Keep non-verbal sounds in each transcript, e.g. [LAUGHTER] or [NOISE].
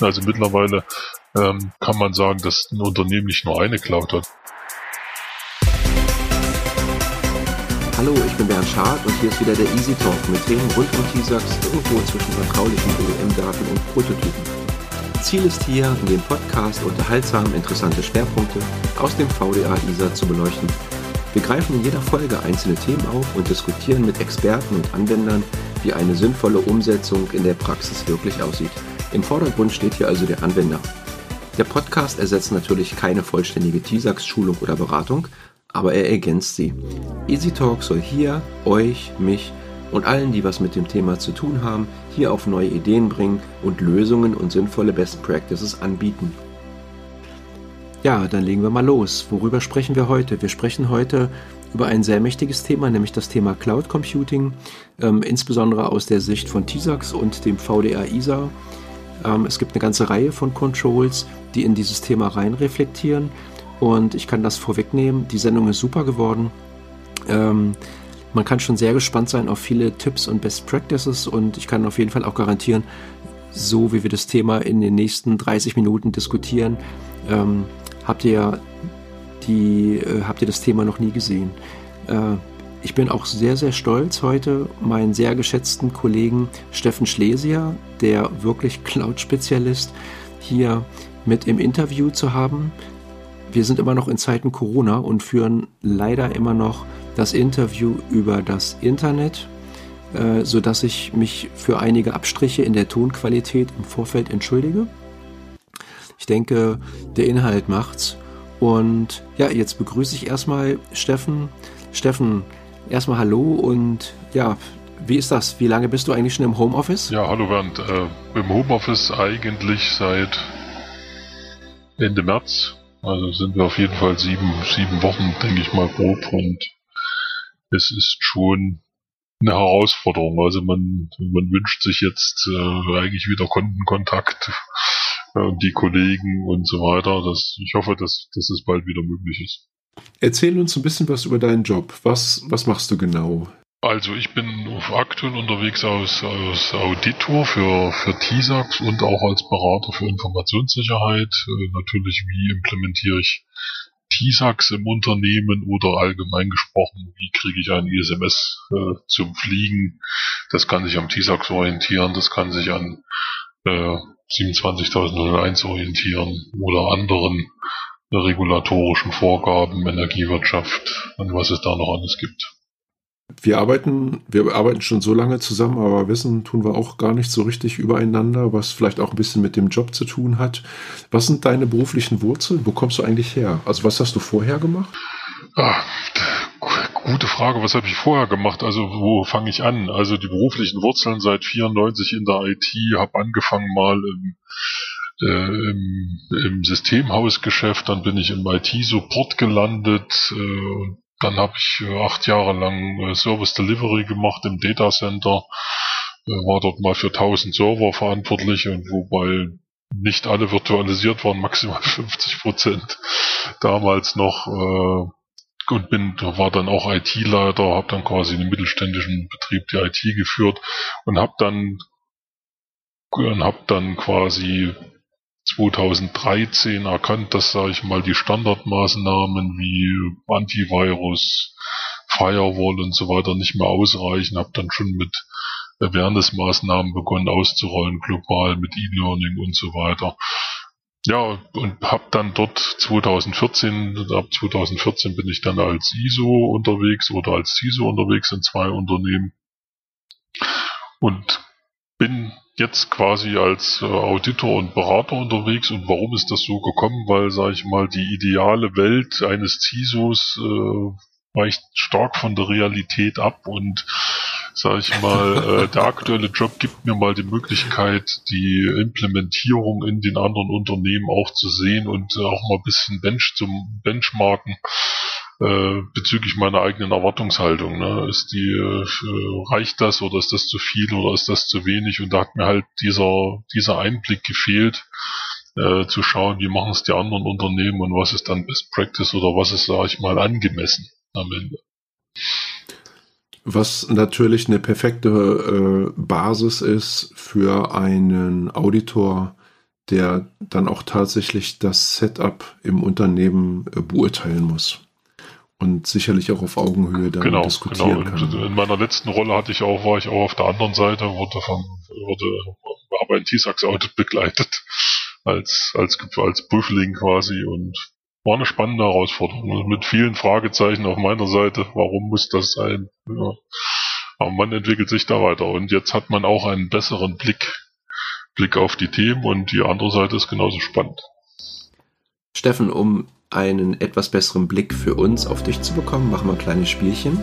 Also mittlerweile ähm, kann man sagen, dass ein Unternehmen nicht nur eine Cloud hat. Hallo, ich bin Bernd Schad und hier ist wieder der Easy Talk mit Themen rund um TISAX irgendwo zwischen vertraulichen OEM-Daten und Prototypen. Ziel ist hier, in dem Podcast unterhaltsam interessante Schwerpunkte aus dem VDA ISA zu beleuchten. Wir greifen in jeder Folge einzelne Themen auf und diskutieren mit Experten und Anwendern, wie eine sinnvolle Umsetzung in der Praxis wirklich aussieht. Im Vordergrund steht hier also der Anwender. Der Podcast ersetzt natürlich keine vollständige TISAX-Schulung oder Beratung, aber er ergänzt sie. Easy Talk soll hier euch, mich und allen, die was mit dem Thema zu tun haben, hier auf neue Ideen bringen und Lösungen und sinnvolle Best Practices anbieten. Ja, dann legen wir mal los. Worüber sprechen wir heute? Wir sprechen heute über ein sehr mächtiges Thema, nämlich das Thema Cloud Computing, ähm, insbesondere aus der Sicht von TISAX und dem VDA ISA. Ähm, es gibt eine ganze Reihe von Controls, die in dieses Thema rein reflektieren und ich kann das vorwegnehmen. Die Sendung ist super geworden. Ähm, man kann schon sehr gespannt sein auf viele Tipps und Best Practices und ich kann auf jeden Fall auch garantieren, so wie wir das Thema in den nächsten 30 Minuten diskutieren, ähm, habt ihr die, äh, habt ihr das Thema noch nie gesehen. Äh, ich bin auch sehr, sehr stolz heute, meinen sehr geschätzten Kollegen Steffen Schlesier, der wirklich Cloud-Spezialist, hier mit im Interview zu haben. Wir sind immer noch in Zeiten Corona und führen leider immer noch das Interview über das Internet, äh, sodass ich mich für einige Abstriche in der Tonqualität im Vorfeld entschuldige. Ich denke, der Inhalt macht's. Und ja, jetzt begrüße ich erstmal Steffen. Steffen, erstmal Hallo und ja, wie ist das? Wie lange bist du eigentlich schon im Homeoffice? Ja, hallo Bernd. Äh, Im Homeoffice eigentlich seit Ende März. Also sind wir auf jeden Fall sieben, sieben Wochen, denke ich mal, grob. Und es ist schon eine Herausforderung. Also man, man wünscht sich jetzt äh, eigentlich wieder Kundenkontakt äh, und die Kollegen und so weiter. Das, ich hoffe, dass, dass es bald wieder möglich ist. Erzähl uns ein bisschen was über deinen Job. Was, was machst du genau? Also ich bin aktuell unterwegs als, als Auditor für, für TISAX und auch als Berater für Informationssicherheit. Äh, natürlich, wie implementiere ich TISAX im Unternehmen oder allgemein gesprochen, wie kriege ich ein ISMS äh, zum Fliegen. Das kann sich am TISAX orientieren, das kann sich an äh, 27001 orientieren oder anderen regulatorischen Vorgaben, Energiewirtschaft und was es da noch alles gibt wir arbeiten, wir arbeiten schon so lange zusammen, aber wissen tun wir auch gar nicht so richtig übereinander, was vielleicht auch ein bisschen mit dem Job zu tun hat. Was sind deine beruflichen Wurzeln? Wo kommst du eigentlich her? Also was hast du vorher gemacht? Ah, gute Frage. Was habe ich vorher gemacht? Also wo fange ich an? Also die beruflichen Wurzeln seit 94 in der IT, habe angefangen mal im äh, im, im Systemhausgeschäft, dann bin ich im IT-Support gelandet äh, dann habe ich äh, acht Jahre lang äh, Service Delivery gemacht im Data Center, äh, war dort mal für 1000 Server verantwortlich und wobei nicht alle virtualisiert waren, maximal [LAUGHS] 50 Prozent damals noch. Äh, und bin, war dann auch IT-Leiter, habe dann quasi in einem mittelständischen Betrieb die IT geführt und habe dann und habe dann quasi 2013 erkannt, dass, sage ich mal, die Standardmaßnahmen wie Antivirus, Firewall und so weiter nicht mehr ausreichen. Habe dann schon mit Awareness-Maßnahmen begonnen auszurollen, global mit E-Learning und so weiter. Ja, und habe dann dort 2014, ab 2014 bin ich dann als ISO unterwegs oder als CISO unterwegs in zwei Unternehmen und bin jetzt quasi als äh, Auditor und Berater unterwegs. Und warum ist das so gekommen? Weil, sage ich mal, die ideale Welt eines CISOs äh, weicht stark von der Realität ab. Und sage ich mal, äh, [LAUGHS] der aktuelle Job gibt mir mal die Möglichkeit, die Implementierung in den anderen Unternehmen auch zu sehen und äh, auch mal ein bisschen Bench zum Benchmarken äh, bezüglich meiner eigenen Erwartungshaltung. Ne? Ist die, äh, reicht das oder ist das zu viel oder ist das zu wenig? Und da hat mir halt dieser, dieser Einblick gefehlt, äh, zu schauen, wie machen es die anderen Unternehmen und was ist dann Best Practice oder was ist, sage ich mal, angemessen am Ende. Was natürlich eine perfekte äh, Basis ist für einen Auditor, der dann auch tatsächlich das Setup im Unternehmen äh, beurteilen muss und sicherlich auch auf Augenhöhe dann genau, diskutieren genau. kann. In meiner letzten Rolle hatte ich auch, war ich auch auf der anderen Seite, wurde von, wurde, aber ein T-Sax Audit begleitet als, als, als Prüfling quasi und war eine spannende Herausforderung mit vielen Fragezeichen auf meiner Seite. Warum muss das sein? Ja. Aber man entwickelt sich da weiter und jetzt hat man auch einen besseren Blick, Blick auf die Themen und die andere Seite ist genauso spannend. Steffen, um einen etwas besseren Blick für uns auf dich zu bekommen, machen wir ein kleines Spielchen.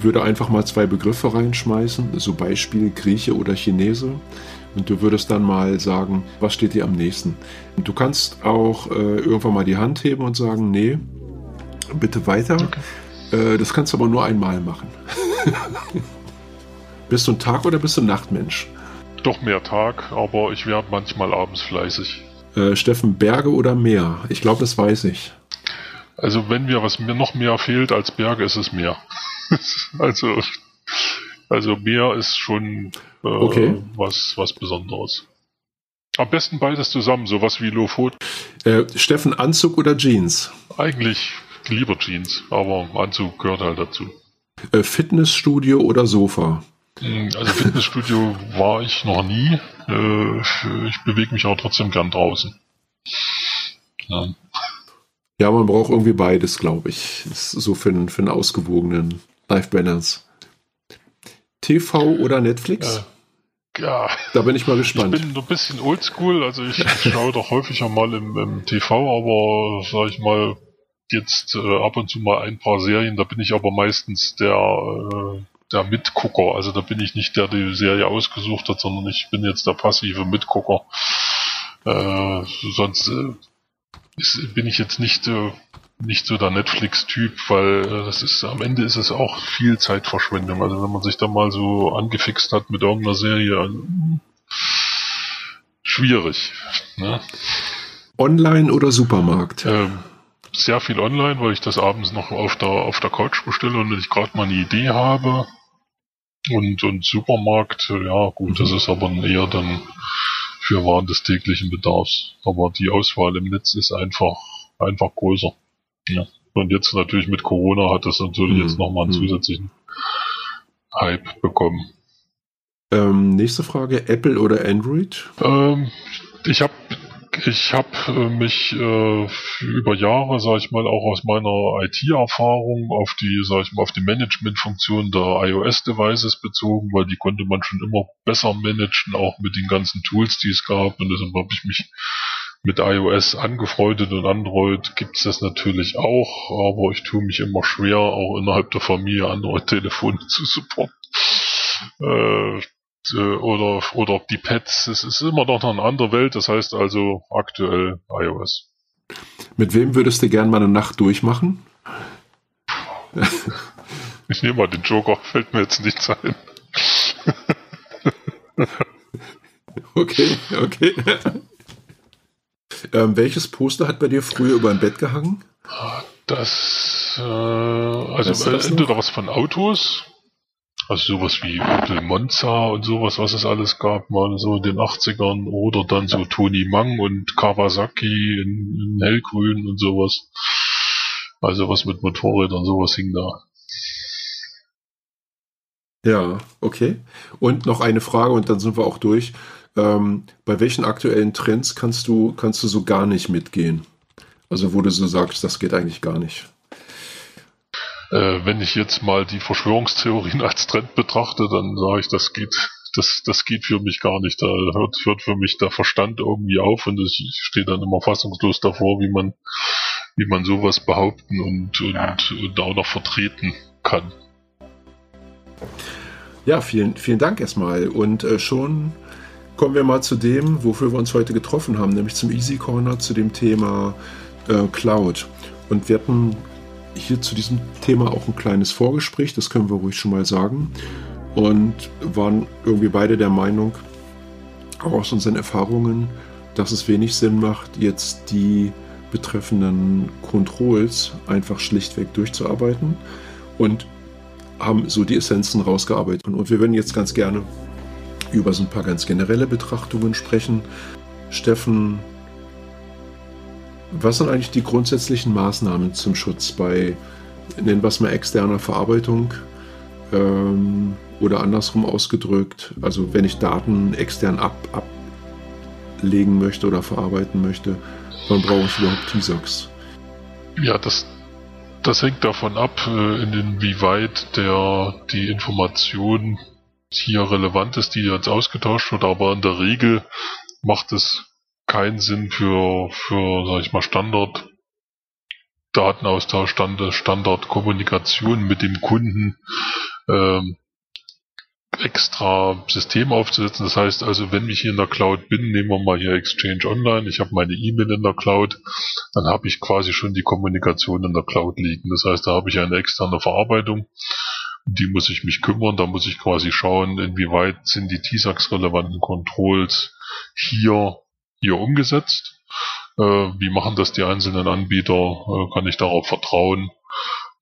Würde einfach mal zwei Begriffe reinschmeißen, so Beispiel Grieche oder Chinese. Und du würdest dann mal sagen, was steht dir am nächsten? Und du kannst auch äh, irgendwann mal die Hand heben und sagen, nee, bitte weiter. Okay. Äh, das kannst du aber nur einmal machen. [LAUGHS] bist du ein Tag- oder bist du ein Nachtmensch? Doch mehr Tag, aber ich werde manchmal abends fleißig. Äh, Steffen, Berge oder Meer? Ich glaube, das weiß ich. Also wenn mir was mir noch mehr fehlt als Berge, ist es Meer. [LAUGHS] also, also Meer ist schon äh, okay. was, was Besonderes. Am besten beides zusammen, sowas wie Lofot. Äh, Steffen, Anzug oder Jeans? Eigentlich lieber Jeans, aber Anzug gehört halt dazu. Äh, Fitnessstudio oder Sofa? Hm, also Fitnessstudio war ich noch nie. Äh, ich bewege mich aber trotzdem gern draußen. Ja. ja, man braucht irgendwie beides, glaube ich. so für einen, für einen ausgewogenen Life Balance. TV oder Netflix? Äh, ja. Da bin ich mal gespannt. Ich bin ein bisschen oldschool, also ich, ich schaue doch häufiger mal im, im, TV, aber sag ich mal, jetzt äh, ab und zu mal ein paar Serien, da bin ich aber meistens der äh, der Mitgucker. Also da bin ich nicht der, der die Serie ausgesucht hat, sondern ich bin jetzt der passive Mitgucker. Äh, sonst äh, ist, bin ich jetzt nicht, äh, nicht so der Netflix-Typ, weil äh, das ist am Ende ist es auch viel Zeitverschwendung. Also wenn man sich da mal so angefixt hat mit irgendeiner Serie, äh, schwierig. Ne? Online oder Supermarkt? Ähm, sehr viel online, weil ich das abends noch auf der, auf der Couch bestelle und ich gerade mal eine Idee habe. Und, und Supermarkt, ja gut, mhm. das ist aber eher dann für Waren des täglichen Bedarfs. Aber die Auswahl im Netz ist einfach, einfach größer. Ja. Und jetzt natürlich mit Corona hat das natürlich mhm. jetzt nochmal einen mhm. zusätzlichen Hype bekommen. Ähm, nächste Frage, Apple oder Android? Ähm, ich habe ich habe äh, mich äh, über Jahre, sage ich mal, auch aus meiner IT-Erfahrung auf die, sage ich mal, auf die Management-Funktion der iOS-Devices bezogen, weil die konnte man schon immer besser managen, auch mit den ganzen Tools, die es gab. Und deshalb habe ich mich mit iOS angefreundet und Android gibt's das natürlich auch, aber ich tue mich immer schwer, auch innerhalb der Familie Android-Telefone [LAUGHS] zu supporten. Äh, oder, oder die Pads. Es ist immer noch eine andere Welt, das heißt also aktuell iOS. Mit wem würdest du gern mal eine Nacht durchmachen? [LAUGHS] Ich nehme mal den Joker, fällt mir jetzt nichts ein. [LAUGHS] okay, okay. ähm, welches Poster hat bei dir früher über ein Bett gehangen? Das, äh, also das entweder was von Autos, also sowas wie Opel Monza und sowas, was es alles gab, mal so in den 80ern oder dann so Tony Mang und Kawasaki in, in hellgrün und sowas. Also was mit Motorrädern, sowas hing da. Ja, okay. Und noch eine Frage und dann sind wir auch durch. Ähm, bei welchen aktuellen Trends kannst du, kannst du so gar nicht mitgehen? Also wo du so sagst, das geht eigentlich gar nicht. Äh, wenn ich jetzt mal die Verschwörungstheorien [LAUGHS] als Trend betrachte, dann sage ich, das geht, das, das geht für mich gar nicht. Da hört, hört für mich der Verstand irgendwie auf und ich stehe dann immer fassungslos davor, wie man, wie man sowas behaupten und, und, und auch noch vertreten kann. Ja, vielen, vielen Dank erstmal. Und äh, schon kommen wir mal zu dem, wofür wir uns heute getroffen haben, nämlich zum Easy Corner, zu dem Thema äh, Cloud. Und wir hatten hier zu diesem Thema auch ein kleines Vorgespräch, das können wir ruhig schon mal sagen. Und waren irgendwie beide der Meinung, auch aus unseren Erfahrungen, dass es wenig Sinn macht, jetzt die betreffenden Controls einfach schlichtweg durchzuarbeiten und haben so die Essenzen rausgearbeitet. Und wir würden jetzt ganz gerne über so ein paar ganz generelle Betrachtungen sprechen. Steffen, was sind eigentlich die grundsätzlichen Maßnahmen zum Schutz bei, nennen wir es mal, externer Verarbeitung ähm, oder andersrum ausgedrückt, also wenn ich Daten extern ab, ablegen möchte oder verarbeiten möchte, wann brauche ich überhaupt T-Sox? Ja, das, das hängt davon ab, äh, inwieweit der, die Information hier relevant ist, die jetzt ausgetauscht wird, aber in der Regel macht es keinen Sinn für, für sag ich mal, Standard Datenaustausch, Standard, Standardkommunikation mit dem Kunden ähm, extra System aufzusetzen. Das heißt also, wenn ich hier in der Cloud bin, nehmen wir mal hier Exchange Online, ich habe meine E-Mail in der Cloud, dann habe ich quasi schon die Kommunikation in der Cloud liegen. Das heißt, da habe ich eine externe Verarbeitung, die muss ich mich kümmern, da muss ich quasi schauen, inwieweit sind die TISAX-relevanten Controls hier, hier umgesetzt. Äh, wie machen das die einzelnen Anbieter? Äh, kann ich darauf vertrauen?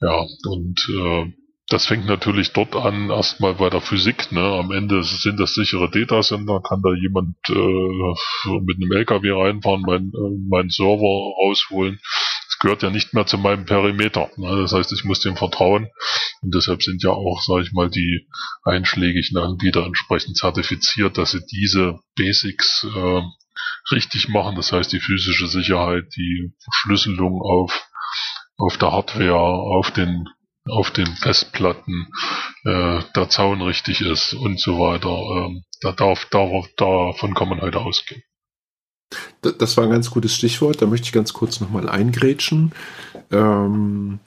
Ja, und äh, das fängt natürlich dort an, erstmal bei der Physik. Ne? Am Ende sind das sichere Datacenter, kann da jemand äh, mit einem LKW reinfahren, meinen äh, mein Server rausholen. Das gehört ja nicht mehr zu meinem Perimeter. Ne? Das heißt, ich muss dem vertrauen. Und deshalb sind ja auch, sage ich mal, die einschlägigen Anbieter entsprechend zertifiziert, dass sie diese Basics äh, richtig machen. Das heißt, die physische Sicherheit, die Verschlüsselung auf auf der Hardware, auf den auf den Festplatten äh, der Zaun richtig ist und so weiter. Ähm, da darf, darauf, davon kann man heute ausgehen. Das war ein ganz gutes Stichwort. Da möchte ich ganz kurz nochmal eingrätschen. Ähm,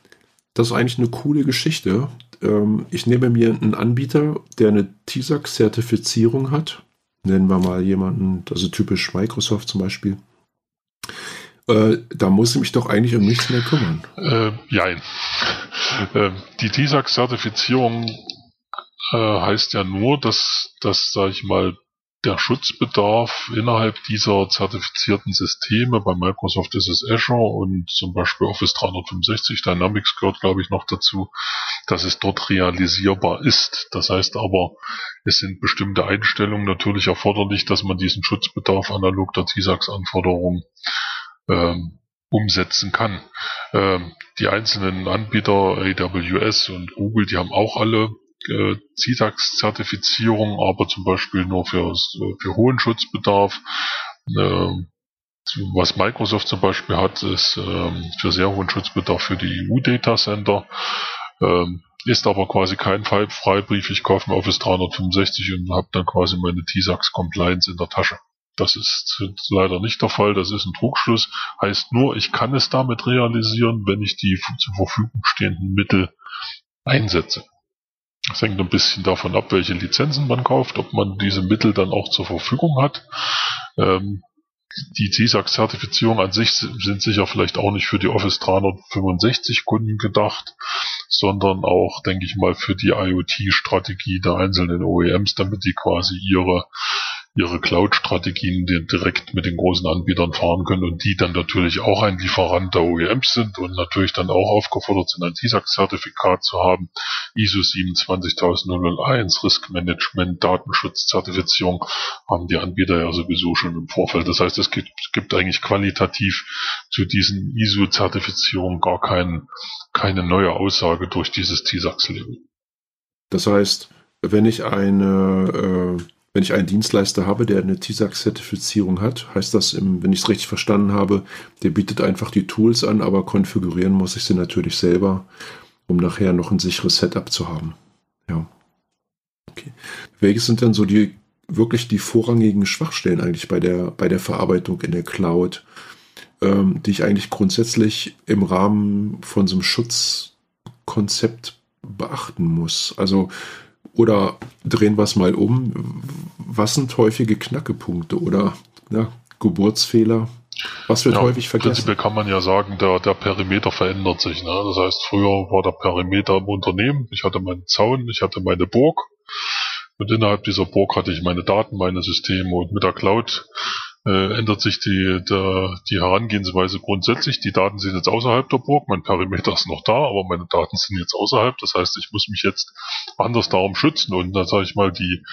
das ist eigentlich eine coole Geschichte. Ähm, ich nehme mir einen Anbieter, der eine TISAX-Zertifizierung hat. Nennen wir mal jemanden, also typisch Microsoft zum Beispiel. Äh, da muss ich mich doch eigentlich um nichts mehr kümmern. Äh, nein. Äh, die TISAX-Zertifizierung äh, heißt ja nur, dass, dass, sag ich mal, der Schutzbedarf innerhalb dieser zertifizierten Systeme, bei Microsoft ist es Azure und zum Beispiel Office 365 Dynamics gehört, glaube ich, noch dazu, dass es dort realisierbar ist. Das heißt aber, es sind bestimmte Einstellungen natürlich erforderlich, dass man diesen Schutzbedarf analog der TISAX-Anforderungen ähm, umsetzen kann. Ähm, die einzelnen Anbieter, AWS und Google, die haben auch alle äh, CITAX-Zertifizierung, aber zum Beispiel nur für, für hohen Schutzbedarf. Äh, was Microsoft zum Beispiel hat, ist ähm, für sehr hohen Schutzbedarf für die EU-Data-Center. Ähm, ist aber quasi kein Freibrief. Ich kaufe mir Office 365 und habe dann quasi meine TISAX-Compliance in der Tasche. Das ist leider nicht der Fall, das ist ein Trugschluss. Heißt nur, ich kann es damit realisieren, wenn ich die zur Verfügung stehenden Mittel einsetze. Das hängt ein bisschen davon ab, welche Lizenzen man kauft, ob man diese Mittel dann auch zur Verfügung hat. Ähm, die CSAC-Zertifizierung an sich sind sicher vielleicht auch nicht für die Office 365 Kunden gedacht, sondern auch, denke ich mal, für die IoT-Strategie der einzelnen OEMs, damit die quasi ihre ihre Cloud-Strategien direkt mit den großen Anbietern fahren können und die dann natürlich auch ein Lieferant der OEMs sind und natürlich dann auch aufgefordert sind, ein TISAX-Zertifikat zu haben, ISO 27001, Risk Management, Datenschutz-Zertifizierung haben die Anbieter ja sowieso schon im Vorfeld. Das heißt, es gibt, gibt eigentlich qualitativ zu diesen ISO-Zertifizierungen gar kein, keine neue Aussage durch dieses TISAX-Label. Das heißt, wenn ich eine äh wenn ich einen Dienstleister habe, der eine TISAX-Zertifizierung hat, heißt das, im, wenn ich es richtig verstanden habe, der bietet einfach die Tools an, aber konfigurieren muss ich sie natürlich selber, um nachher noch ein sicheres Setup zu haben. Ja. Okay. Welche sind denn so die wirklich die vorrangigen Schwachstellen eigentlich bei der, bei der Verarbeitung in der Cloud, ähm, die ich eigentlich grundsätzlich im Rahmen von so einem Schutzkonzept beachten muss? Also oder drehen wir es mal um. Was sind häufige Knackepunkte oder na, Geburtsfehler? Was wird ja, häufig vergessen? Prinzipiell kann man ja sagen, der, der Perimeter verändert sich. Ne? Das heißt, früher war der Perimeter im Unternehmen. Ich hatte meinen Zaun, ich hatte meine Burg. Und innerhalb dieser Burg hatte ich meine Daten, meine Systeme. Und mit der Cloud äh, ändert sich die, der, die Herangehensweise grundsätzlich. Die Daten sind jetzt außerhalb der Burg, mein Perimeter ist noch da, aber meine Daten sind jetzt außerhalb. Das heißt, ich muss mich jetzt anders darum schützen. Und dann sage ich mal, die,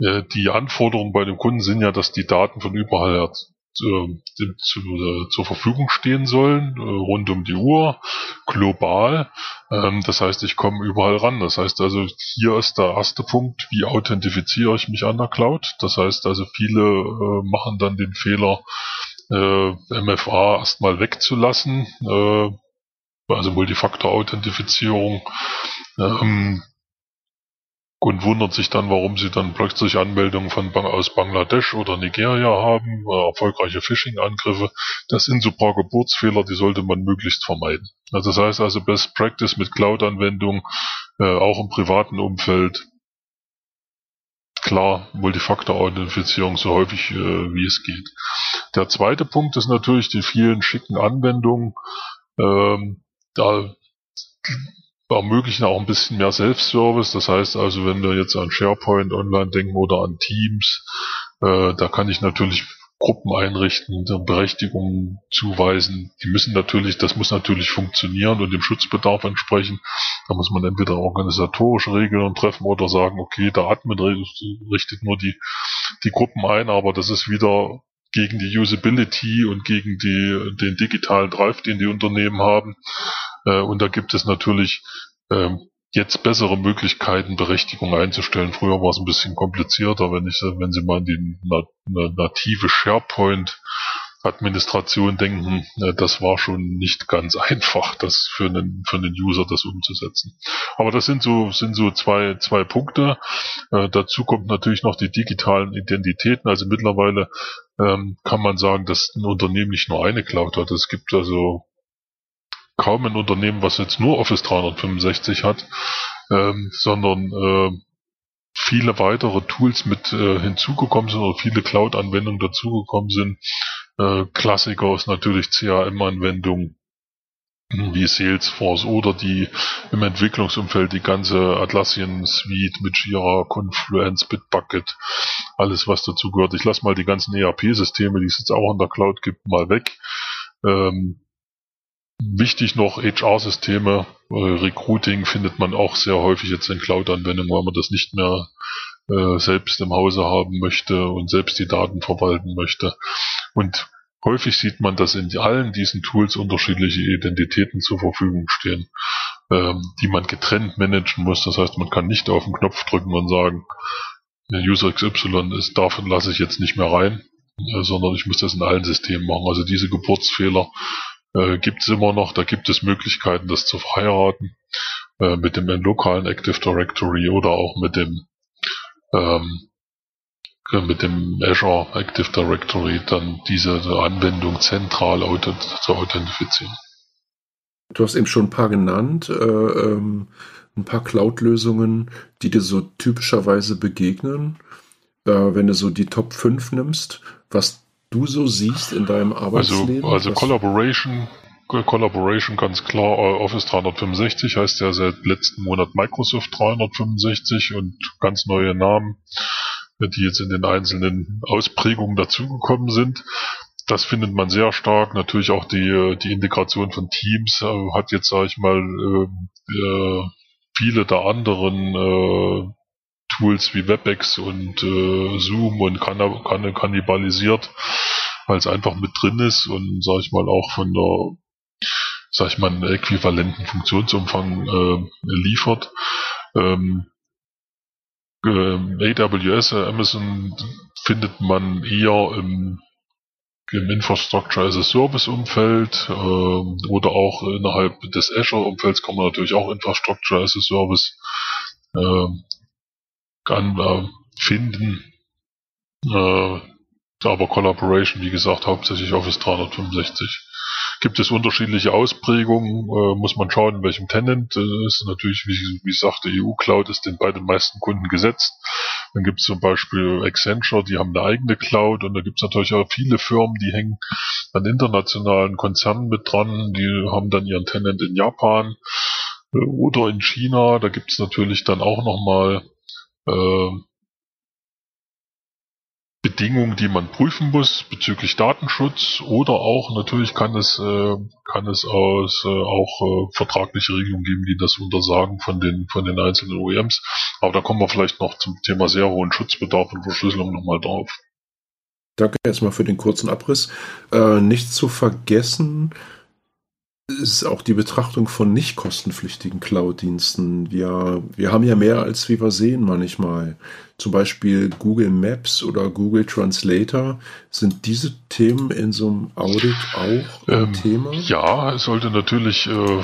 äh, die Anforderungen bei dem Kunden sind ja, dass die Daten von überall her äh, zu, äh, zur Verfügung stehen sollen, äh, rund um die Uhr, global. Ähm, das heißt, ich komme überall ran. Das heißt also, hier ist der erste Punkt, wie authentifiziere ich mich an der Cloud? Das heißt also, viele äh, machen dann den Fehler, äh, MFA erstmal wegzulassen, äh, also Multifaktor-Authentifizierung. Ähm, und wundert sich dann, warum sie dann plötzlich Anmeldungen von Bang aus Bangladesch oder Nigeria haben, äh, erfolgreiche Phishing-Angriffe. Das sind so ein paar Geburtsfehler, die sollte man möglichst vermeiden. Also das heißt also Best Practice mit Cloud-Anwendungen, äh, auch im privaten Umfeld. Klar, Multifaktor-Authentifizierung so häufig äh, wie es geht. Der zweite Punkt ist natürlich die vielen schicken Anwendungen. Ähm, da ermöglichen auch ein bisschen mehr Self-Service. Das heißt also, wenn wir jetzt an SharePoint online denken oder an Teams, äh, da kann ich natürlich Gruppen einrichten, Berechtigungen zuweisen. Die müssen natürlich, das muss natürlich funktionieren und dem Schutzbedarf entsprechen. Da muss man entweder organisatorische Regeln treffen oder sagen, okay, der Admin richtet nur die, die Gruppen ein, aber das ist wieder gegen die Usability und gegen die, den digitalen Drive, den die Unternehmen haben. Äh, und da gibt es natürlich ähm, jetzt bessere Möglichkeiten, Berechtigung einzustellen. Früher war es ein bisschen komplizierter, wenn ich, wenn Sie mal an die native SharePoint Administration denken, äh, das war schon nicht ganz [LAUGHS] einfach, das für einen, für einen User das umzusetzen. Aber das sind so, sind so zwei, zwei Punkte. Äh, dazu kommt natürlich noch die digitalen Identitäten. Also mittlerweile ähm, kann man sagen, dass ein Unternehmen nicht nur eine Cloud hat. Es gibt also kaum ein Unternehmen, was jetzt nur Office 365 hat, ähm, sondern äh, viele weitere Tools mit äh, hinzugekommen sind oder viele Cloud-Anwendungen dazugekommen sind. Äh, Klassiker ist natürlich CRM-Anwendungen wie Salesforce oder die im Entwicklungsumfeld die ganze Atlassian Suite mit Jira, Confluence, Bitbucket, alles was dazu gehört. Ich lasse mal die ganzen ERP-Systeme, die es jetzt auch in der Cloud gibt, mal weg. Ähm, Wichtig noch HR-Systeme, äh, Recruiting findet man auch sehr häufig jetzt in Cloud-Anwendungen, weil man das nicht mehr äh, selbst im Hause haben möchte und selbst die Daten verwalten möchte. Und häufig sieht man, dass in allen diesen Tools unterschiedliche Identitäten zur Verfügung stehen, ähm, die man getrennt managen muss. Das heißt, man kann nicht auf den Knopf drücken und sagen, User XY ist, davon lasse ich jetzt nicht mehr rein, äh, sondern ich muss das in allen Systemen machen. Also diese Geburtsfehler äh, gibt es immer noch. Da gibt es Möglichkeiten, das zu verheiraten äh, mit dem lokalen Active Directory oder auch mit dem ähm, äh, mit dem Azure Active Directory dann diese Anwendung zentral zu authentifizieren. Du hast eben schon ein paar genannt, äh, ähm, ein paar Cloud-Lösungen, die dir so typischerweise begegnen. Äh, wenn du so die Top 5 nimmst, was du so siehst in deinem also, Arbeitsleben? Also, also Collaboration, Collaboration ganz klar, Office 365 heißt ja seit letzten Monat Microsoft 365 und ganz neue Namen, die jetzt in den einzelnen Ausprägungen dazugekommen sind. Das findet man sehr stark. Natürlich auch die, die Integration von Teams äh, hat jetzt, sage ich mal, äh, äh, viele der anderen Tools wie WebEx und äh, Zoom und kann, kann, kannibalisiert, weil es einfach mit drin ist und sag ich mal auch von der, sag ich mal, äquivalenten Funktionsumfang äh, liefert. Ähm, äh, AWS, äh, Amazon findet man eher im, im Infrastructure as a Service Umfeld äh, oder auch innerhalb des Azure Umfelds kann man natürlich auch Infrastructure as a Service äh, kann äh, finden. Äh, aber Collaboration, wie gesagt, hauptsächlich Office 365. Gibt es unterschiedliche Ausprägungen, äh, muss man schauen, in welchem Tenant äh, ist. Natürlich, wie, wie sagte EU-Cloud ist den bei den meisten Kunden gesetzt. Dann gibt es zum Beispiel Accenture, die haben eine eigene Cloud und da gibt es natürlich auch viele Firmen, die hängen an internationalen Konzernen mit dran, die haben dann ihren Tenant in Japan äh, oder in China. Da gibt es natürlich dann auch nochmal äh, Bedingungen, die man prüfen muss bezüglich Datenschutz oder auch natürlich kann es äh, kann es aus, äh, auch äh, vertragliche Regelungen geben, die das untersagen von den von den einzelnen OEMs. Aber da kommen wir vielleicht noch zum Thema sehr hohen Schutzbedarf und Verschlüsselung nochmal drauf. Danke erstmal für den kurzen Abriss. Äh, nicht zu vergessen ist auch die Betrachtung von nicht kostenpflichtigen Cloud-Diensten. Wir, wir haben ja mehr, als wie wir sehen manchmal. Zum Beispiel Google Maps oder Google Translator. Sind diese Themen in so einem Audit auch ein ähm, Thema? Ja, es sollte natürlich äh,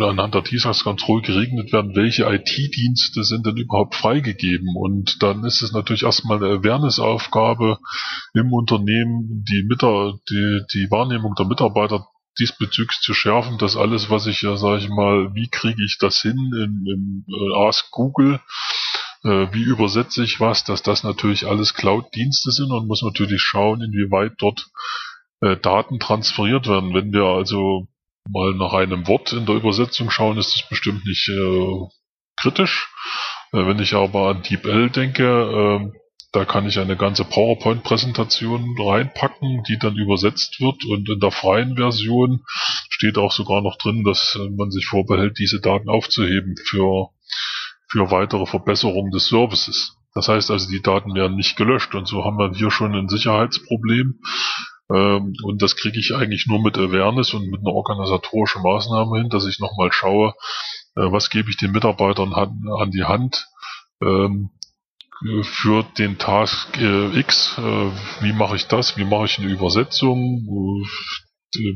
anhand der TISAX ganz ruhig geregnet werden, welche IT-Dienste sind denn überhaupt freigegeben. Und dann ist es natürlich erstmal eine Awareness-Aufgabe im Unternehmen, die, Mitar die, die Wahrnehmung der Mitarbeiter diesbezüglich zu schärfen, dass alles, was ich ja, sage ich mal, wie kriege ich das hin im, im äh, Ask Google, äh, wie übersetze ich was, dass das natürlich alles Cloud-Dienste sind und muss natürlich schauen, inwieweit dort äh, Daten transferiert werden. Wenn wir also mal nach einem Wort in der Übersetzung schauen, ist das bestimmt nicht äh, kritisch. Äh, wenn ich aber an DeepL denke, äh, da kann ich eine ganze PowerPoint-Präsentation reinpacken, die dann übersetzt wird und in der freien Version steht auch sogar noch drin, dass man sich vorbehält, diese Daten aufzuheben für, für weitere Verbesserung des Services. Das heißt also, die Daten werden nicht gelöscht und so haben wir hier schon ein Sicherheitsproblem. Ähm, und das kriege ich eigentlich nur mit Awareness und mit einer organisatorischen Maßnahme hin, dass ich nochmal schaue, äh, was gebe ich den Mitarbeitern an, die Hand ähm, für den Task äh, X. Äh, wie mache ich das? Wie mache ich eine Übersetzung?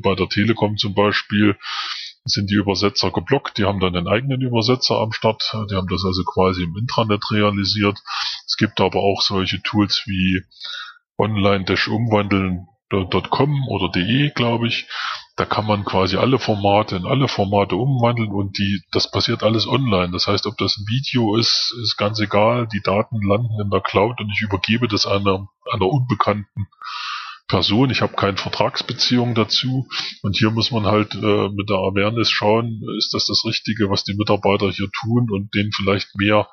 bei der Telekom zum Beispiel sind die Übersetzer geblockt. Die haben dann einen eigenen Übersetzer am Start. Die haben das also quasi im Intranet realisiert. Es gibt aber auch solche Tools wie Online-Umwandeln .com oder .de, glaube ich. Da kann man quasi alle Formate in alle Formate umwandeln und die, das passiert alles online. Das heißt, ob das ein Video ist, ist ganz egal. Die Daten landen in der Cloud und ich übergebe das einer, einer unbekannten Person. Ich habe keine Vertragsbeziehung dazu. Und hier muss man halt äh, mit der Awareness schauen, ist das das Richtige, was die Mitarbeiter hier tun und denen vielleicht mehr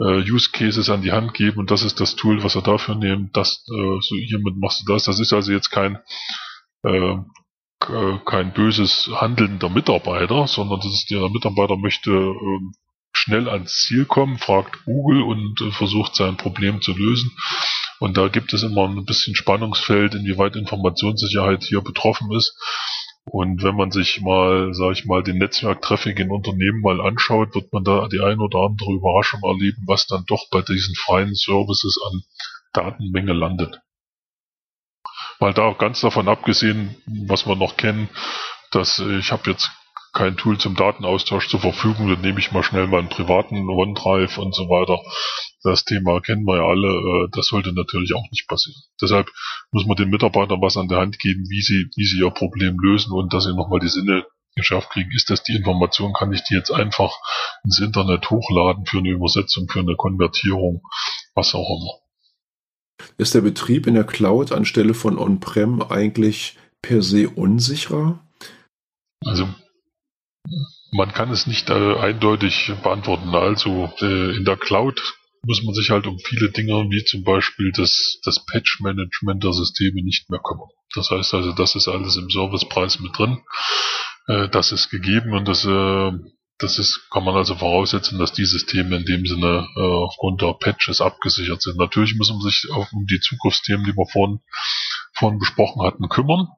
äh, Use Cases an die Hand geben und das ist das Tool, was er dafür nehmen. Das, äh, so hiermit machst du das. Das ist also jetzt kein äh, kein böses Handeln der Mitarbeiter, sondern das der Mitarbeiter möchte äh, schnell ans Ziel kommen, fragt Google und äh, versucht sein Problem zu lösen. Und da gibt es immer ein bisschen Spannungsfeld, inwieweit Informationssicherheit hier betroffen ist. Und wenn man sich mal, sage ich mal, den Netzwerktraffic in Unternehmen mal anschaut, wird man da die ein oder andere Überraschung erleben, was dann doch bei diesen freien Services an Datenmenge landet. Mal da ganz davon abgesehen, was wir noch kennen, dass ich habe jetzt kein Tool zum Datenaustausch zur Verfügung, dann nehme ich mal schnell meinen privaten OneDrive und so weiter. Das Thema kennen wir ja alle, äh, das sollte natürlich auch nicht passieren. Deshalb muss man den Mitarbeitern was an der Hand geben, wie sie, wie sie ihr Problem lösen und dass sie nochmal die Sinne geschärft kriegen. Ist das die Information, kann ich die jetzt einfach ins Internet hochladen für eine Übersetzung, für eine Konvertierung, was auch immer. Ist der Betrieb in der Cloud anstelle von On-Prem eigentlich per se unsicherer? Also man kann es nicht äh, eindeutig beantworten. Also äh, in der Cloud muss man sich halt um viele Dinge, wie zum Beispiel das, das Patch-Management der Systeme nicht mehr kümmern. Das heißt also, das ist alles im Servicepreis mit drin. Äh, das ist gegeben und das, äh, das ist, kann man also voraussetzen, dass die Systeme in dem Sinne äh, aufgrund der Patches abgesichert sind. Natürlich muss man sich auch um die Zugriffsthemen, die wir vorhin vorhin besprochen hatten, kümmern.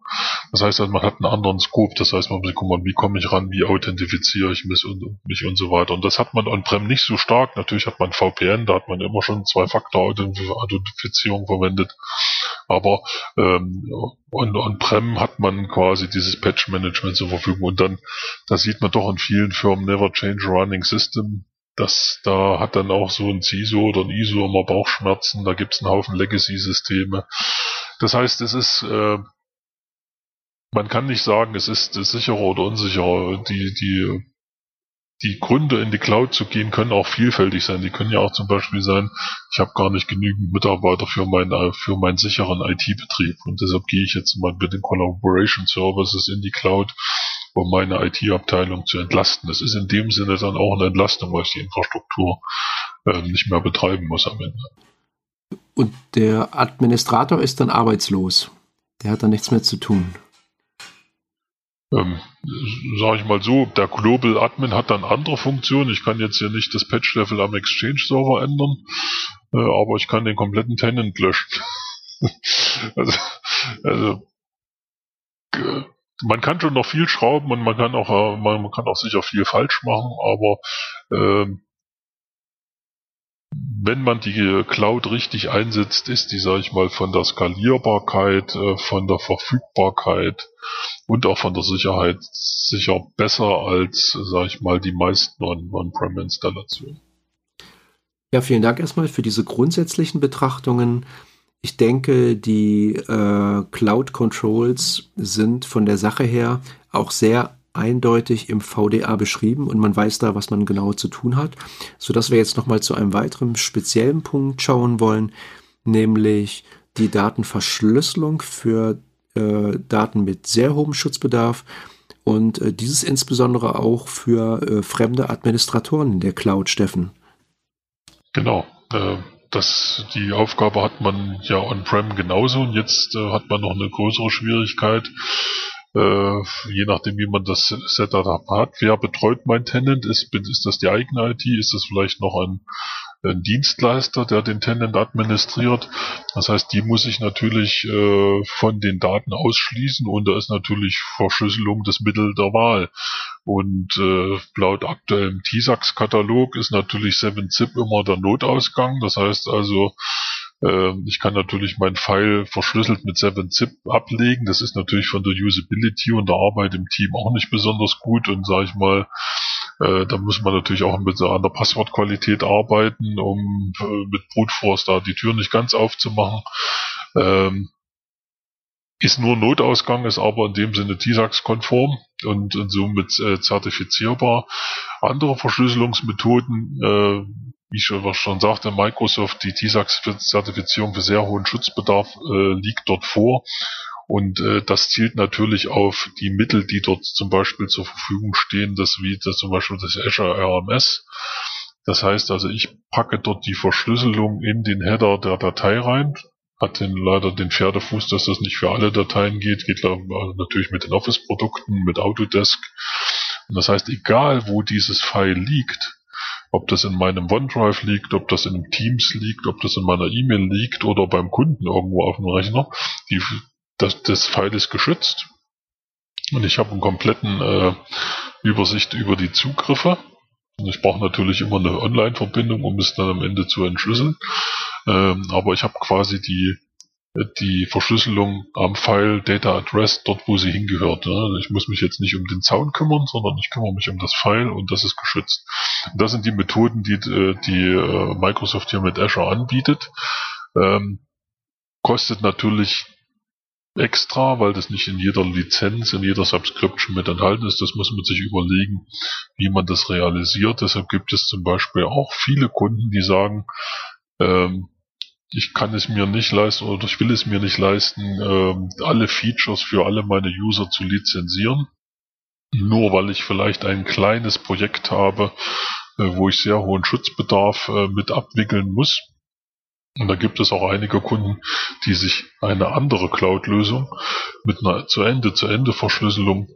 Das heißt, man hat einen anderen Scope. Das heißt, man muss gucken, wie komme ich ran, wie authentifiziere ich mich und, mich und so weiter. Und das hat man on-prem nicht so stark. Natürlich hat man VPN, da hat man immer schon Zwei-Faktor-Authentifizierung verwendet. Aber ähm, on-prem hat man quasi dieses Patch-Management zur Verfügung. Und dann, da sieht man doch in vielen Firmen Never Change Running System das, da hat dann auch so ein CISO oder ein ISO immer Bauchschmerzen, da gibt es einen Haufen Legacy-Systeme. Das heißt, es ist, äh, man kann nicht sagen, es ist, ist sicherer oder unsicherer. Die, die, die Gründe in die Cloud zu gehen können auch vielfältig sein. Die können ja auch zum Beispiel sein, ich habe gar nicht genügend Mitarbeiter für, mein, für meinen sicheren IT-Betrieb und deshalb gehe ich jetzt mal mit den Collaboration Services in die Cloud um meine IT-Abteilung zu entlasten. Das ist in dem Sinne dann auch eine Entlastung, weil ich die Infrastruktur äh, nicht mehr betreiben muss am Ende. Und der Administrator ist dann arbeitslos. Der hat dann nichts mehr zu tun. Ähm, sage ich mal so, der Global Admin hat dann andere Funktionen. Ich kann jetzt hier nicht das Patch-Level am Exchange-Server ändern, äh, aber ich kann den kompletten Tenant löschen. [LAUGHS] also, also man kann schon noch viel schrauben und man kann auch äh, man, kann auch sicher viel falsch machen, aber ähm, wenn man die Cloud richtig einsetzt, ist die, sage ich mal, von der Skalierbarkeit, äh, von der Verfügbarkeit und auch von der Sicherheit sicher besser als, sage ich mal, die meisten On-Prem-Installationen. Ja, vielen Dank erstmal für diese grundsätzlichen Betrachtungen. Ich denke, die äh, Cloud Controls sind von der Sache her auch sehr eindeutig im VDA beschrieben und man weiß da, was man genau zu tun hat, so dass wir jetzt noch mal zu einem weiteren speziellen Punkt schauen wollen, nämlich die Datenverschlüsselung für äh, Daten mit sehr hohem Schutzbedarf und äh, dieses insbesondere auch für äh, fremde Administratoren in der Cloud, Steffen. Genau. Das, die Aufgabe hat man ja on-prem genauso und jetzt äh, hat man noch eine größere Schwierigkeit, äh, je nachdem, wie man das Setup hat. Wer betreut mein Tenant? Ist, ist das die eigene IT? Ist das vielleicht noch ein Dienstleister, der den Tenant administriert? Das heißt, die muss ich natürlich äh, von den Daten ausschließen und da ist natürlich Verschlüsselung das Mittel der Wahl. Und äh, laut aktuellem TISAX-Katalog ist natürlich 7-Zip immer der Notausgang. Das heißt also, ähm, ich kann natürlich mein File verschlüsselt mit 7-Zip ablegen. Das ist natürlich von der Usability und der Arbeit im Team auch nicht besonders gut und sage ich mal, äh, da muss man natürlich auch mit an der Passwortqualität arbeiten, um äh, mit Brute Force da die Tür nicht ganz aufzumachen. Ähm, ist nur Notausgang, ist aber in dem Sinne TISAX-konform und, und somit äh, zertifizierbar. Andere Verschlüsselungsmethoden äh, wie ich schon sagte, Microsoft, die TISAX-Zertifizierung für sehr hohen Schutzbedarf äh, liegt dort vor. Und äh, das zielt natürlich auf die Mittel, die dort zum Beispiel zur Verfügung stehen, das wie das zum Beispiel das Azure RMS. Das heißt also, ich packe dort die Verschlüsselung in den Header der Datei rein. Hat den, leider den Pferdefuß, dass das nicht für alle Dateien geht. Geht also natürlich mit den Office-Produkten, mit Autodesk. Und das heißt, egal wo dieses File liegt, ob das in meinem OneDrive liegt, ob das in Teams liegt, ob das in meiner E-Mail liegt oder beim Kunden irgendwo auf dem Rechner. Die, das, das File ist geschützt. Und ich habe einen kompletten äh, Übersicht über die Zugriffe. Und ich brauche natürlich immer eine Online-Verbindung, um es dann am Ende zu entschlüsseln. Ähm, aber ich habe quasi die die Verschlüsselung am File Data Address dort, wo sie hingehört. Ne? Ich muss mich jetzt nicht um den Zaun kümmern, sondern ich kümmere mich um das File und das ist geschützt. Und das sind die Methoden, die, äh, die äh, Microsoft hier mit Azure anbietet. Ähm, kostet natürlich extra, weil das nicht in jeder Lizenz, in jeder Subscription mit enthalten ist. Das muss man sich überlegen, wie man das realisiert. Deshalb gibt es zum Beispiel auch viele Kunden, die sagen, ähm, ich kann es mir nicht leisten oder ich will es mir nicht leisten, äh, alle Features für alle meine User zu lizenzieren. Nur weil ich vielleicht ein kleines Projekt habe, äh, wo ich sehr hohen Schutzbedarf äh, mit abwickeln muss. Und da gibt es auch einige Kunden, die sich eine andere Cloud-Lösung mit einer zu Ende zu Ende Verschlüsselung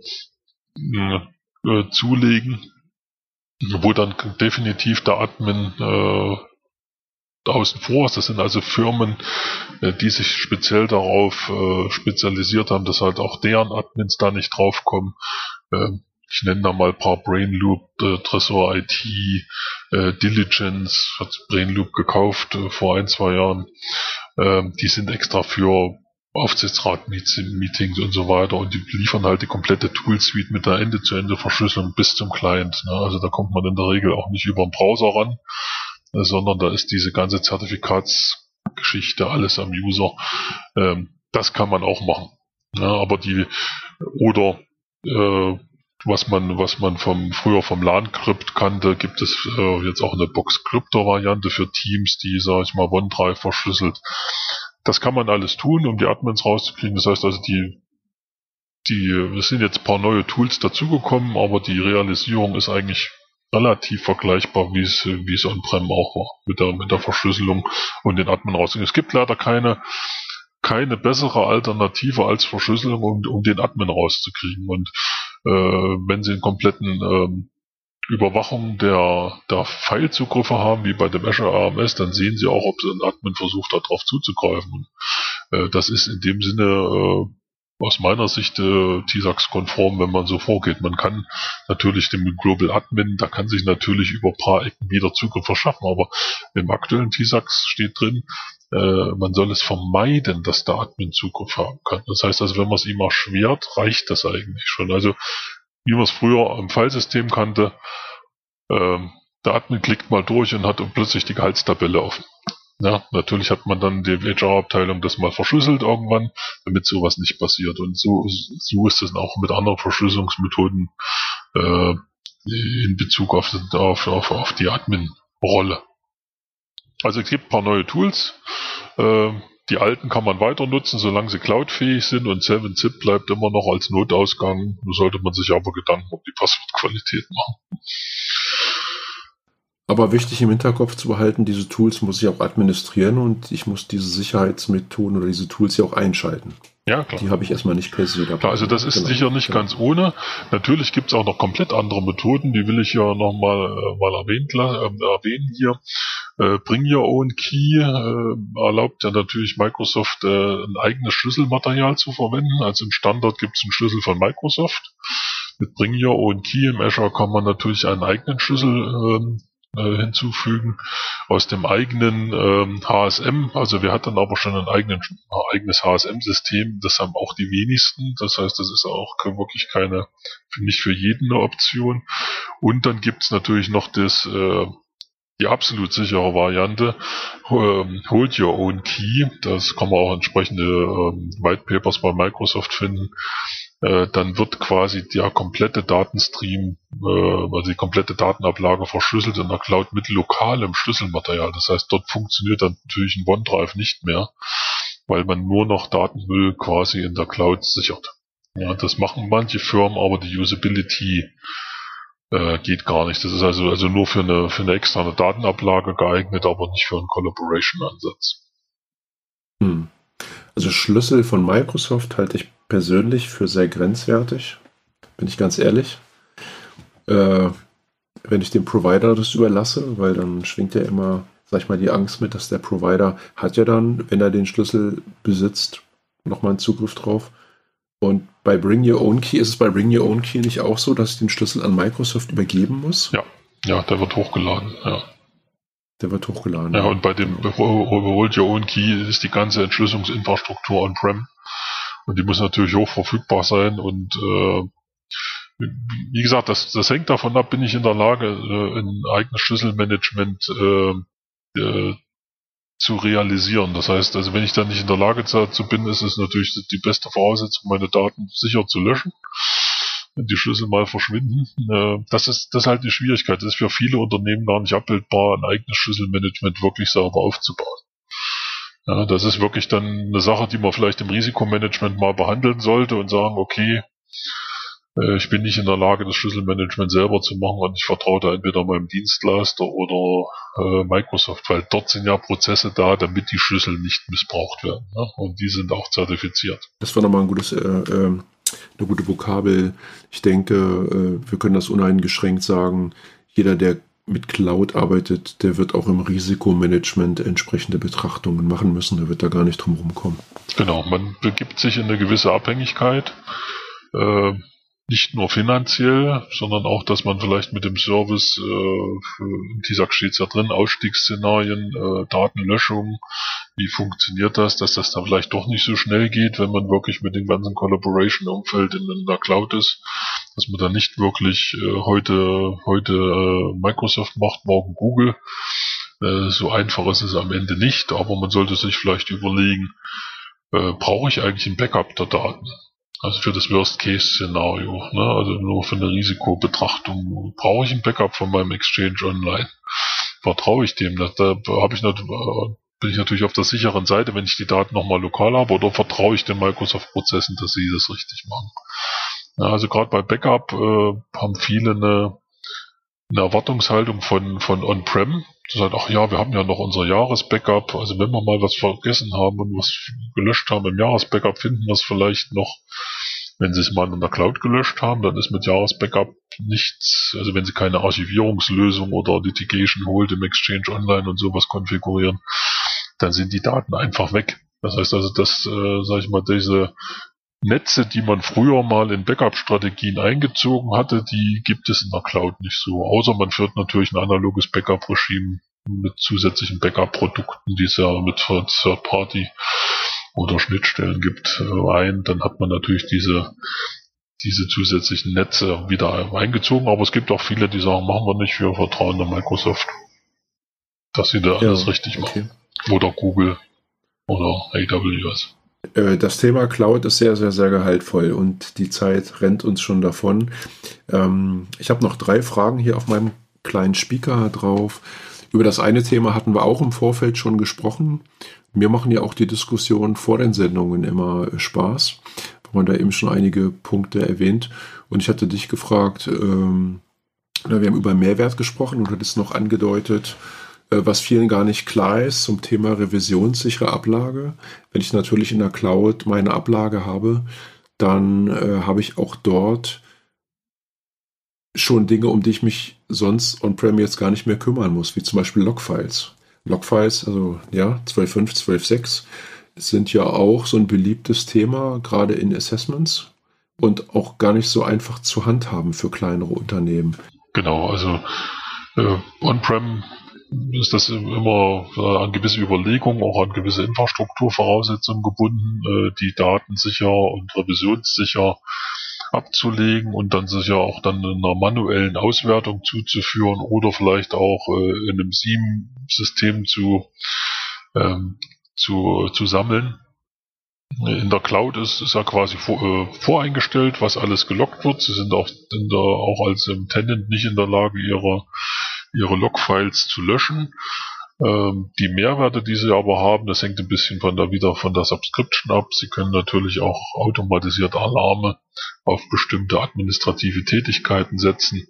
äh, zulegen, wo dann definitiv der Admin äh, außen vor Das sind also Firmen, äh, die sich speziell darauf äh, spezialisiert haben, dass halt auch deren Admins da nicht draufkommen. Ähm, ich nenne da mal ein paar Brainloop, äh, Tresor IT, Diligence, hat Brainloop gekauft vor ein, zwei Jahren. Ähm, die sind extra für Aufsichtsrat-Meetings und so weiter und die liefern halt die komplette Toolsuite mit der Ende-zu-Ende-Verschlüsselung bis zum Client. Ne? Also da kommt man in der Regel auch nicht über den Browser ran, sondern da ist diese ganze Zertifikatsgeschichte alles am User. Ähm, das kann man auch machen. Ja, aber die oder äh, was man was man vom früher vom LAN-Crypt kannte, gibt es äh, jetzt auch eine Box-Crypto-Variante für Teams, die sage ich mal OneDrive verschlüsselt. Das kann man alles tun, um die Admins rauszukriegen. Das heißt also die die es sind jetzt ein paar neue Tools dazugekommen, aber die Realisierung ist eigentlich relativ vergleichbar, wie es, wie es on-prem auch war, mit der, mit der Verschlüsselung und den Admin raus. Es gibt leider keine, keine bessere Alternative als Verschlüsselung, um, um den Admin rauszukriegen. Und äh, wenn Sie einen kompletten ähm, Überwachung der, der File-Zugriffe haben, wie bei dem Azure AMS, dann sehen Sie auch, ob ein Admin versucht, darauf zuzugreifen. Und Äh, das ist in dem Sinne äh, aus meiner Sicht äh, TISAX-konform, wenn man so vorgeht. Man kann natürlich dem Global Admin, da kann sich natürlich über ein paar Ecken wieder Zugriff verschaffen, aber im aktuellen TISAX steht drin, äh, man soll es vermeiden, dass der Admin Zugriff haben kann. Das heißt also, wenn man es ihm erschwert, reicht das eigentlich schon. Also wie man es früher im Fallsystem kannte, ähm, der Admin klickt mal durch und hat plötzlich die Gehaltstabelle offen. Ja, natürlich hat man dann die HR-Abteilung das mal verschlüsselt irgendwann, damit sowas nicht passiert. Und so, so ist es auch mit anderen Verschlüsselungsmethoden äh, in Bezug auf, auf, auf, auf die Admin-Rolle. Also es gibt ein paar neue Tools. Äh, die alten kann man weiter nutzen, solange sie cloudfähig sind und 7-Zip bleibt immer noch als Notausgang. Da sollte man sich aber Gedanken um die Passwortqualität machen. Aber wichtig im Hinterkopf zu behalten, diese Tools muss ich auch administrieren und ich muss diese Sicherheitsmethoden oder diese Tools ja auch einschalten. Ja, klar. Die habe ich erstmal nicht per se dabei. Klar, also das ist genau. sicher nicht genau. ganz ohne. Natürlich gibt es auch noch komplett andere Methoden, die will ich ja nochmal äh, mal erwähnt, äh, erwähnen hier. Äh, Bring Your Own Key äh, erlaubt ja natürlich Microsoft äh, ein eigenes Schlüsselmaterial zu verwenden. Also im Standard gibt es einen Schlüssel von Microsoft. Mit Bring Your Own Key im Azure kann man natürlich einen eigenen Schlüssel ähm, äh, hinzufügen aus dem eigenen ähm, HSM. Also wir hatten aber schon ein, eigenen, eigenes HSM-System. Das haben auch die wenigsten. Das heißt, das ist auch wirklich keine, nicht für jeden eine Option. Und dann gibt's natürlich noch das äh, die absolut sichere Variante, ähm, Hold Your Own Key, das kann man auch entsprechende ähm, White Papers bei Microsoft finden, äh, dann wird quasi der komplette Datenstream, äh, also die komplette Datenablage verschlüsselt in der Cloud mit lokalem Schlüsselmaterial. Das heißt, dort funktioniert dann natürlich ein OneDrive nicht mehr, weil man nur noch Datenmüll quasi in der Cloud sichert. Ja, das machen manche Firmen, aber die Usability äh, geht gar nicht. Das ist also, also nur für eine, für eine externe Datenablage geeignet, aber nicht für einen Collaboration-Ansatz. Hm. Also Schlüssel von Microsoft halte ich persönlich für sehr grenzwertig, bin ich ganz ehrlich. Äh, wenn ich dem Provider das überlasse, weil dann schwingt ja immer, sag ich mal, die Angst mit, dass der Provider hat ja dann, wenn er den Schlüssel besitzt, nochmal einen Zugriff drauf. Und bei Bring Your Own Key ist es bei Bring Your Own Key nicht auch so, dass ich den Schlüssel an Microsoft übergeben muss? Ja, ja, der wird hochgeladen, ja. Der wird hochgeladen. Ja, und bei dem Hold Your Own Key ist die ganze Entschlüsselungsinfrastruktur on-prem. Und die muss natürlich hoch verfügbar sein und äh, wie gesagt, das, das hängt davon ab, bin ich in der Lage, äh, ein eigenes Schlüsselmanagement äh, äh, zu realisieren. Das heißt, also wenn ich dann nicht in der Lage dazu bin, ist es natürlich die beste Voraussetzung, meine Daten sicher zu löschen, wenn die Schlüssel mal verschwinden. Äh, das ist das ist halt die Schwierigkeit. Das ist für viele Unternehmen gar nicht abbildbar, ein eigenes Schlüsselmanagement wirklich sauber aufzubauen. Ja, das ist wirklich dann eine Sache, die man vielleicht im Risikomanagement mal behandeln sollte und sagen, okay, äh, ich bin nicht in der Lage, das Schlüsselmanagement selber zu machen und ich vertraue da entweder meinem Dienstleister oder äh, Microsoft, weil dort sind ja Prozesse da, damit die Schlüssel nicht missbraucht werden. Ne? Und die sind auch zertifiziert. Das war nochmal ein gutes, äh, äh, eine gute Vokabel. Ich denke, äh, wir können das uneingeschränkt sagen. Jeder, der mit Cloud arbeitet, der wird auch im Risikomanagement entsprechende Betrachtungen machen müssen. Der wird da gar nicht drum rumkommen. Genau, man begibt sich in eine gewisse Abhängigkeit. Äh, nicht nur finanziell, sondern auch, dass man vielleicht mit dem Service, äh, TISAC steht ja drin, Ausstiegsszenarien, äh, Datenlöschung, wie funktioniert das, dass das dann vielleicht doch nicht so schnell geht, wenn man wirklich mit dem ganzen Collaboration-Umfeld in, der Cloud ist, dass man da nicht wirklich äh, heute, heute äh, Microsoft macht, morgen Google. Äh, so einfach ist es am Ende nicht, aber man sollte sich vielleicht überlegen, äh, brauche ich eigentlich ein Backup der Daten? Also für das Worst-Case-Szenario, ne? also nur für eine Risikobetrachtung. Brauche ich ein Backup von meinem Exchange Online? Vertraue ich dem? Da, da habe ich nicht, bin ich natürlich auf der sicheren Seite, wenn ich die Daten nochmal lokal habe, oder vertraue ich den Microsoft-Prozessen, dass sie das richtig machen? Ja, also gerade bei Backup äh, haben viele eine, eine Erwartungshaltung von, von On-Prem. Das heißt, ach ja, wir haben ja noch unser Jahresbackup. Also wenn wir mal was vergessen haben und was gelöscht haben im Jahresbackup, finden wir es vielleicht noch. Wenn Sie es mal in der Cloud gelöscht haben, dann ist mit Jahresbackup nichts, also wenn Sie keine Archivierungslösung oder Litigation Hold im Exchange Online und sowas konfigurieren, dann sind die Daten einfach weg. Das heißt also, dass, äh, sag ich mal, diese Netze, die man früher mal in Backup-Strategien eingezogen hatte, die gibt es in der Cloud nicht so. Außer man führt natürlich ein analoges Backup-Regime mit zusätzlichen Backup-Produkten, die es ja mit Third-Party oder Schnittstellen gibt, äh, ein. Dann hat man natürlich diese diese zusätzlichen Netze wieder eingezogen, aber es gibt auch viele, die sagen, machen wir nicht, wir vertrauen der Microsoft, dass sie da alles richtig machen. Oder Google oder AWS. Äh, das Thema Cloud ist sehr, sehr, sehr gehaltvoll und die Zeit rennt uns schon davon. Ähm, ich habe noch drei Fragen hier auf meinem kleinen Speaker drauf. Über das eine Thema hatten wir auch im Vorfeld schon gesprochen. Mir machen ja auch die Diskussionen vor den Sendungen immer Spaß, weil man da eben schon einige Punkte erwähnt. Und ich hatte dich gefragt, ähm, wir haben über Mehrwert gesprochen und hattest noch angedeutet, was vielen gar nicht klar ist zum Thema revisionssichere Ablage. Wenn ich natürlich in der Cloud meine Ablage habe, dann äh, habe ich auch dort schon Dinge, um die ich mich sonst on-prem jetzt gar nicht mehr kümmern muss, wie zum Beispiel Logfiles. Logfiles, also ja, 12.5, 12.6 sind ja auch so ein beliebtes Thema, gerade in Assessments und auch gar nicht so einfach zu handhaben für kleinere Unternehmen. Genau, also äh, On-Prem ist das immer äh, an gewisse Überlegungen, auch an gewisse Infrastrukturvoraussetzungen gebunden, äh, die Daten sicher und revisionssicher abzulegen und dann sicher auch dann in einer manuellen Auswertung zuzuführen oder vielleicht auch äh, in einem SIEM-System zu, ähm, zu, zu sammeln. In der Cloud ist, ist ja quasi vor, äh, voreingestellt, was alles gelockt wird. Sie sind auch, in der, auch als Tenant nicht in der Lage, ihre ihre Logfiles zu löschen. Ähm, die Mehrwerte, die sie aber haben, das hängt ein bisschen von der wieder von der Subscription ab. Sie können natürlich auch automatisierte Alarme auf bestimmte administrative Tätigkeiten setzen.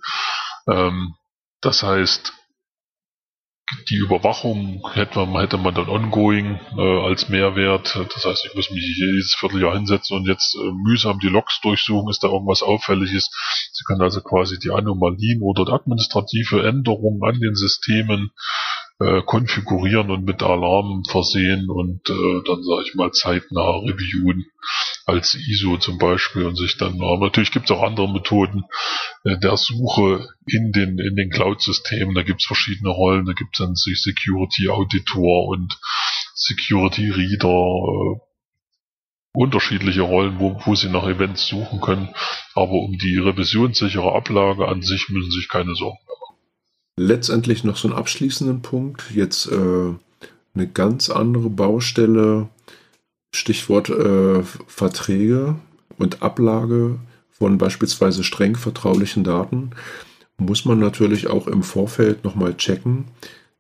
Ähm, das heißt, die Überwachung hätte man, hätte man dann ongoing äh, als Mehrwert. Das heißt, ich muss mich jedes Vierteljahr hinsetzen und jetzt äh, mühsam die Logs durchsuchen, ist da irgendwas Auffälliges. Sie können also quasi die Anomalien oder administrative Änderungen an den Systemen äh, konfigurieren und mit Alarmen versehen und äh, dann sage ich mal zeitnah reviewen als ISO zum Beispiel und sich dann, aber natürlich gibt es auch andere Methoden äh, der Suche in den in den Cloud-Systemen. Da gibt es verschiedene Rollen, da gibt es dann sich Security Auditor und Security Reader, äh, unterschiedliche Rollen, wo, wo sie nach Events suchen können. Aber um die revisionssichere Ablage an sich müssen sich keine Sorgen machen letztendlich noch so einen abschließenden Punkt. Jetzt äh, eine ganz andere Baustelle, Stichwort äh, Verträge und Ablage von beispielsweise streng vertraulichen Daten, muss man natürlich auch im Vorfeld nochmal checken,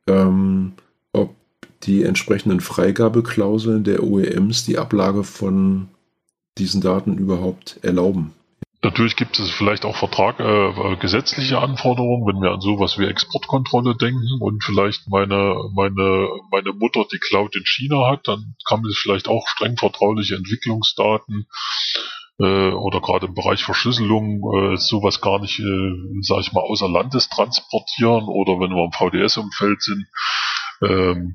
ähm, ob die entsprechenden Freigabeklauseln der OEMs die Ablage von diesen Daten überhaupt erlauben. Natürlich gibt es vielleicht auch Vertrag, äh, gesetzliche Anforderungen, wenn wir an sowas wie Exportkontrolle denken und vielleicht meine, meine, meine Mutter die Cloud in China hat, dann kann man vielleicht auch streng vertrauliche Entwicklungsdaten äh, oder gerade im Bereich Verschlüsselung äh, sowas gar nicht, äh, sage ich mal, außer Landes transportieren oder wenn wir im VDS-Umfeld sind, ähm,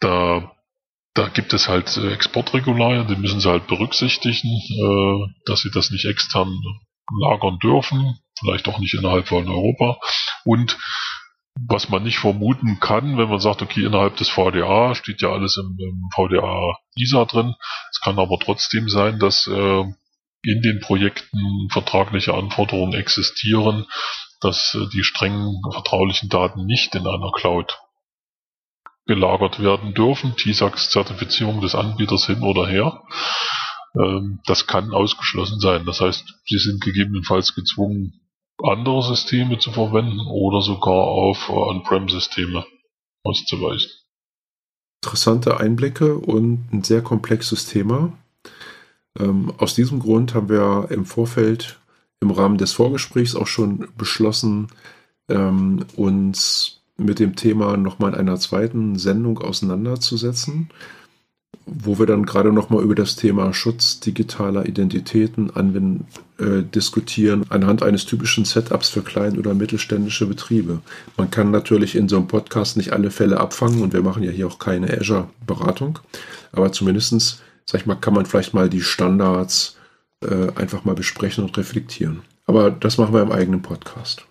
da da gibt es halt äh, Exportregularien, die müssen sie halt berücksichtigen, äh, dass sie das nicht extern lagern dürfen, vielleicht auch nicht innerhalb von Europa. Und was man nicht vermuten kann, wenn man sagt, okay, innerhalb des VDA steht ja alles im, im VDA ISA drin. Es kann aber trotzdem sein, dass äh, in den Projekten vertragliche Anforderungen existieren, dass äh, die strengen vertraulichen Daten nicht in einer Cloud gelagert werden dürfen. TISAX-Zertifizierung des Anbieters hin oder her. Ähm, das kann ausgeschlossen sein. Das heißt, Sie sind gegebenenfalls gezwungen, andere Systeme zu verwenden oder sogar auf On-Prem-Systeme auszuweichen. Interessante Einblicke und ein sehr komplexes Thema. Ähm, aus diesem Grund haben wir im Vorfeld im Rahmen des Vorgesprächs auch schon beschlossen, ähm, uns mit dem Thema nochmal in einer zweiten Sendung auseinanderzusetzen. wo wir dann gerade noch mal über das Thema Schutz digitaler Identitäten anwenden, äh, diskutieren, anhand eines typischen Setups für klein- oder mittelständische Betriebe. Man kann natürlich in so einem Podcast nicht alle Fälle abfangen und wir machen ja hier auch keine Azure-Beratung, aber zumindestens, sag ich mal, kann man vielleicht mal die Standards äh, einfach mal besprechen und reflektieren. Aber das machen wir im eigenen Podcast.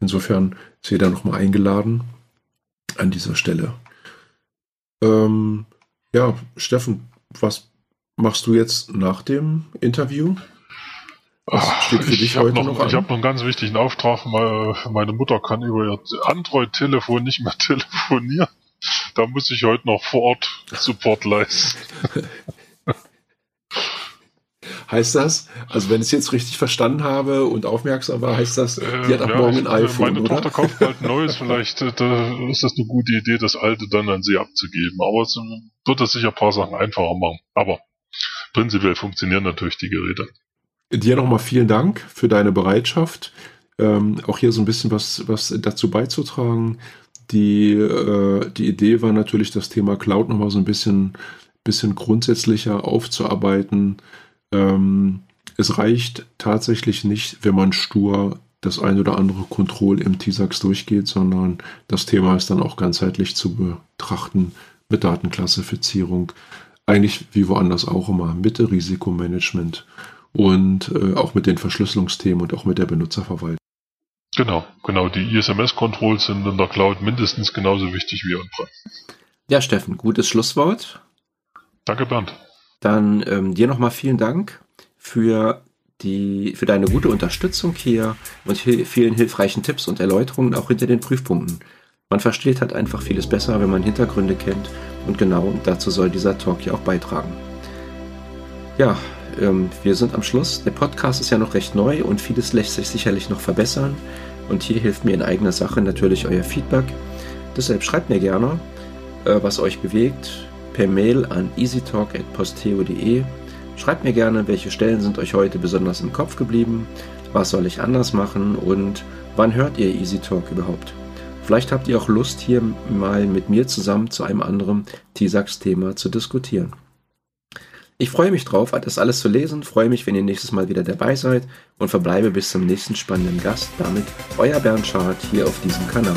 Insofern ist jeder noch mal eingeladen an dieser Stelle. Ähm, ja, Steffen, was machst du jetzt nach dem Interview? Für dich heute noch, noch Ich habe noch einen ganz wichtigen Auftrag. Meine Mutter kann über ihr Android-Telefon nicht mehr [LAUGHS] telefonieren. Da muss ich heute noch vor Ort Support leisten. [LAUGHS] Heißt das, also wenn ich es jetzt richtig verstanden habe und aufmerksam war, heißt das, die hat ab ja, morgen ein iPhone, Meine oder? Tochter kauft bald ein neues, vielleicht äh, ist das eine gute Idee, das alte dann an sie abzugeben. Aber es wird das sicher ein paar Sachen einfacher machen. Aber prinzipiell funktionieren natürlich die Geräte. Dir nochmal vielen Dank für deine Bereitschaft, ähm, auch hier so ein bisschen was, was dazu beizutragen. Die, äh, die Idee war natürlich, das Thema Cloud nochmal so ein bisschen, bisschen grundsätzlicher aufzuarbeiten ähm, es reicht tatsächlich nicht, wenn man stur das ein oder andere Kontroll im TISAX durchgeht, sondern das Thema ist dann auch ganzheitlich zu betrachten mit Datenklassifizierung. Eigentlich wie woanders auch immer, mit der Risikomanagement und äh, auch mit den Verschlüsselungsthemen und auch mit der Benutzerverwaltung. Genau, genau. Die ISMS-Controls sind in der Cloud mindestens genauso wichtig wie on-prem. Ja, Steffen, gutes Schlusswort. Danke, Bernd. Dann ähm, dir nochmal vielen Dank für die, für deine gute Unterstützung hier und vielen hilfreichen Tipps und Erläuterungen auch hinter den Prüfpunkten. Man versteht halt einfach vieles besser, wenn man Hintergründe kennt und genau dazu soll dieser Talk hier auch beitragen. Ja, ähm, wir sind am Schluss. Der Podcast ist ja noch recht neu und vieles lässt sich sicherlich noch verbessern. Und hier hilft mir in eigener Sache natürlich euer Feedback. Deshalb schreibt mir gerne, äh, was euch bewegt, per Mail an easytalk.posteo.de. Schreibt mir gerne, welche Stellen sind euch heute besonders im Kopf geblieben, was soll ich anders machen und wann hört ihr EasyTalk überhaupt? Vielleicht habt ihr auch Lust, hier mal mit mir zusammen zu einem anderen TISAX-Thema zu diskutieren. Ich freue mich drauf, das alles zu lesen, freue mich, wenn ihr nächstes Mal wieder dabei seid und verbleibe bis zum nächsten spannenden Gast. Damit euer Bernd Schad hier auf diesem Kanal.